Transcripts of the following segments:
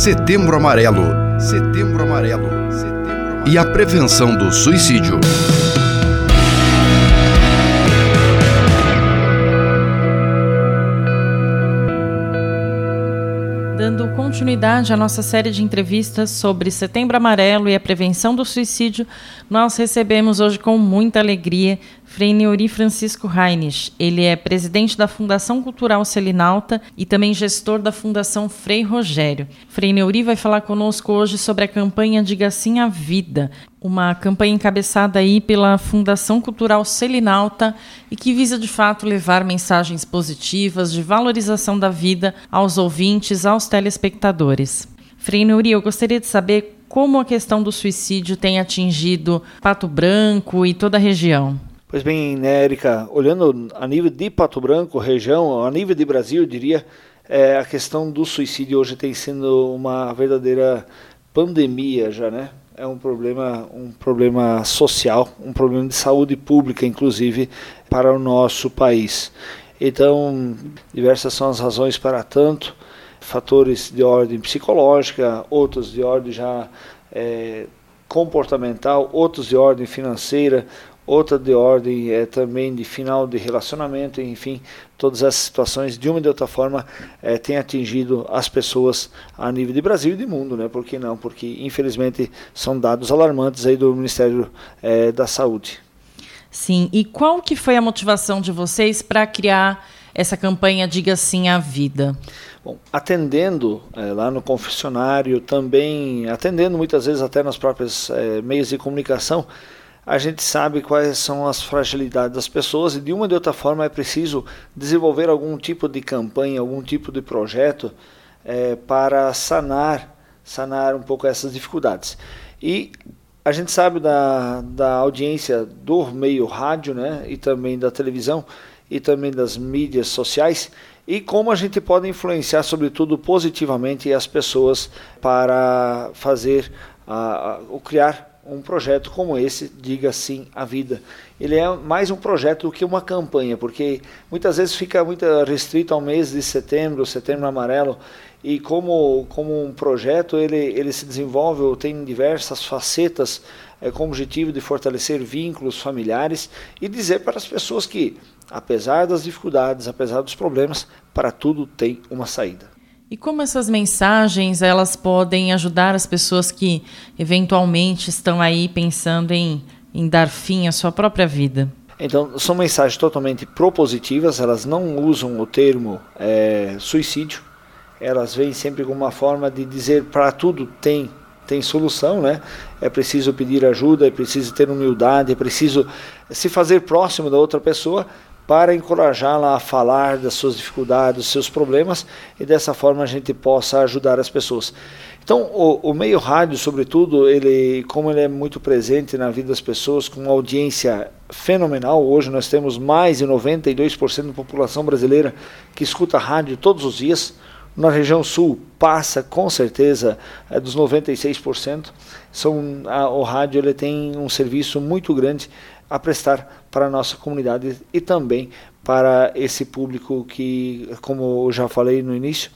Setembro Amarelo. Setembro Amarelo. Setembro Amarelo. E a prevenção do suicídio. Dando continuidade à nossa série de entrevistas sobre Setembro Amarelo e a prevenção do suicídio, nós recebemos hoje com muita alegria Frei Neuri Francisco Reines. Ele é presidente da Fundação Cultural Selinalta e também gestor da Fundação Frei Rogério. Frei Neuri vai falar conosco hoje sobre a campanha Diga Sim à Vida, uma campanha encabeçada aí pela Fundação Cultural Selinalta e que visa de fato levar mensagens positivas de valorização da vida aos ouvintes, aos telespectadores. Frei Neuri, eu gostaria de saber como a questão do suicídio tem atingido Pato Branco e toda a região. Pois bem, né, Erika, olhando a nível de Pato Branco, região, a nível de Brasil, eu diria, é, a questão do suicídio hoje tem sido uma verdadeira pandemia já, né? É um problema, um problema social, um problema de saúde pública, inclusive, para o nosso país. Então, diversas são as razões para tanto, fatores de ordem psicológica, outros de ordem já é, comportamental, outros de ordem financeira, outra de ordem é também de final de relacionamento, enfim, todas essas situações de uma e de outra forma é, têm atingido as pessoas a nível de Brasil e de mundo, né? Por que não? Porque infelizmente são dados alarmantes aí do Ministério é, da Saúde. Sim, e qual que foi a motivação de vocês para criar essa campanha Diga Sim à Vida? Bom, atendendo é, lá no confessionário, também atendendo muitas vezes até nas próprias é, meios de comunicação, a gente sabe quais são as fragilidades das pessoas e de uma de outra forma é preciso desenvolver algum tipo de campanha, algum tipo de projeto é, para sanar, sanar um pouco essas dificuldades. E a gente sabe da, da audiência do meio rádio, né, e também da televisão e também das mídias sociais e como a gente pode influenciar, sobretudo positivamente, as pessoas para fazer, uh, criar um projeto como esse, Diga Sim à Vida. Ele é mais um projeto do que uma campanha, porque muitas vezes fica muito restrito ao mês de setembro, setembro amarelo, e como, como um projeto ele, ele se desenvolve, tem diversas facetas é, com o objetivo de fortalecer vínculos familiares e dizer para as pessoas que, apesar das dificuldades, apesar dos problemas, para tudo tem uma saída. E como essas mensagens elas podem ajudar as pessoas que eventualmente estão aí pensando em, em dar fim à sua própria vida? Então, são mensagens totalmente propositivas, elas não usam o termo é, suicídio, elas vêm sempre com uma forma de dizer para tudo tem tem solução, né? É preciso pedir ajuda, é preciso ter humildade, é preciso se fazer próximo da outra pessoa para encorajá-la a falar das suas dificuldades, dos seus problemas e dessa forma a gente possa ajudar as pessoas. Então, o, o, meio rádio, sobretudo, ele, como ele é muito presente na vida das pessoas, com uma audiência fenomenal, hoje nós temos mais de 92% da população brasileira que escuta rádio todos os dias. Na região sul passa com certeza é, dos 96%. São, a, o rádio ele tem um serviço muito grande a prestar para a nossa comunidade e também para esse público que, como eu já falei no início,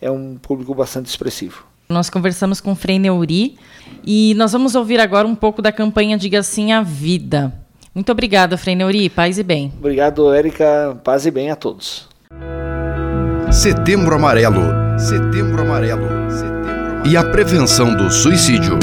é um público bastante expressivo. Nós conversamos com o Frei Neuri e nós vamos ouvir agora um pouco da campanha Diga Sim à Vida. Muito obrigada, Frei Neuri. Paz e bem. Obrigado, Érica. Paz e bem a todos. Setembro Amarelo. Setembro Amarelo. Setembro Amarelo. E a prevenção do suicídio.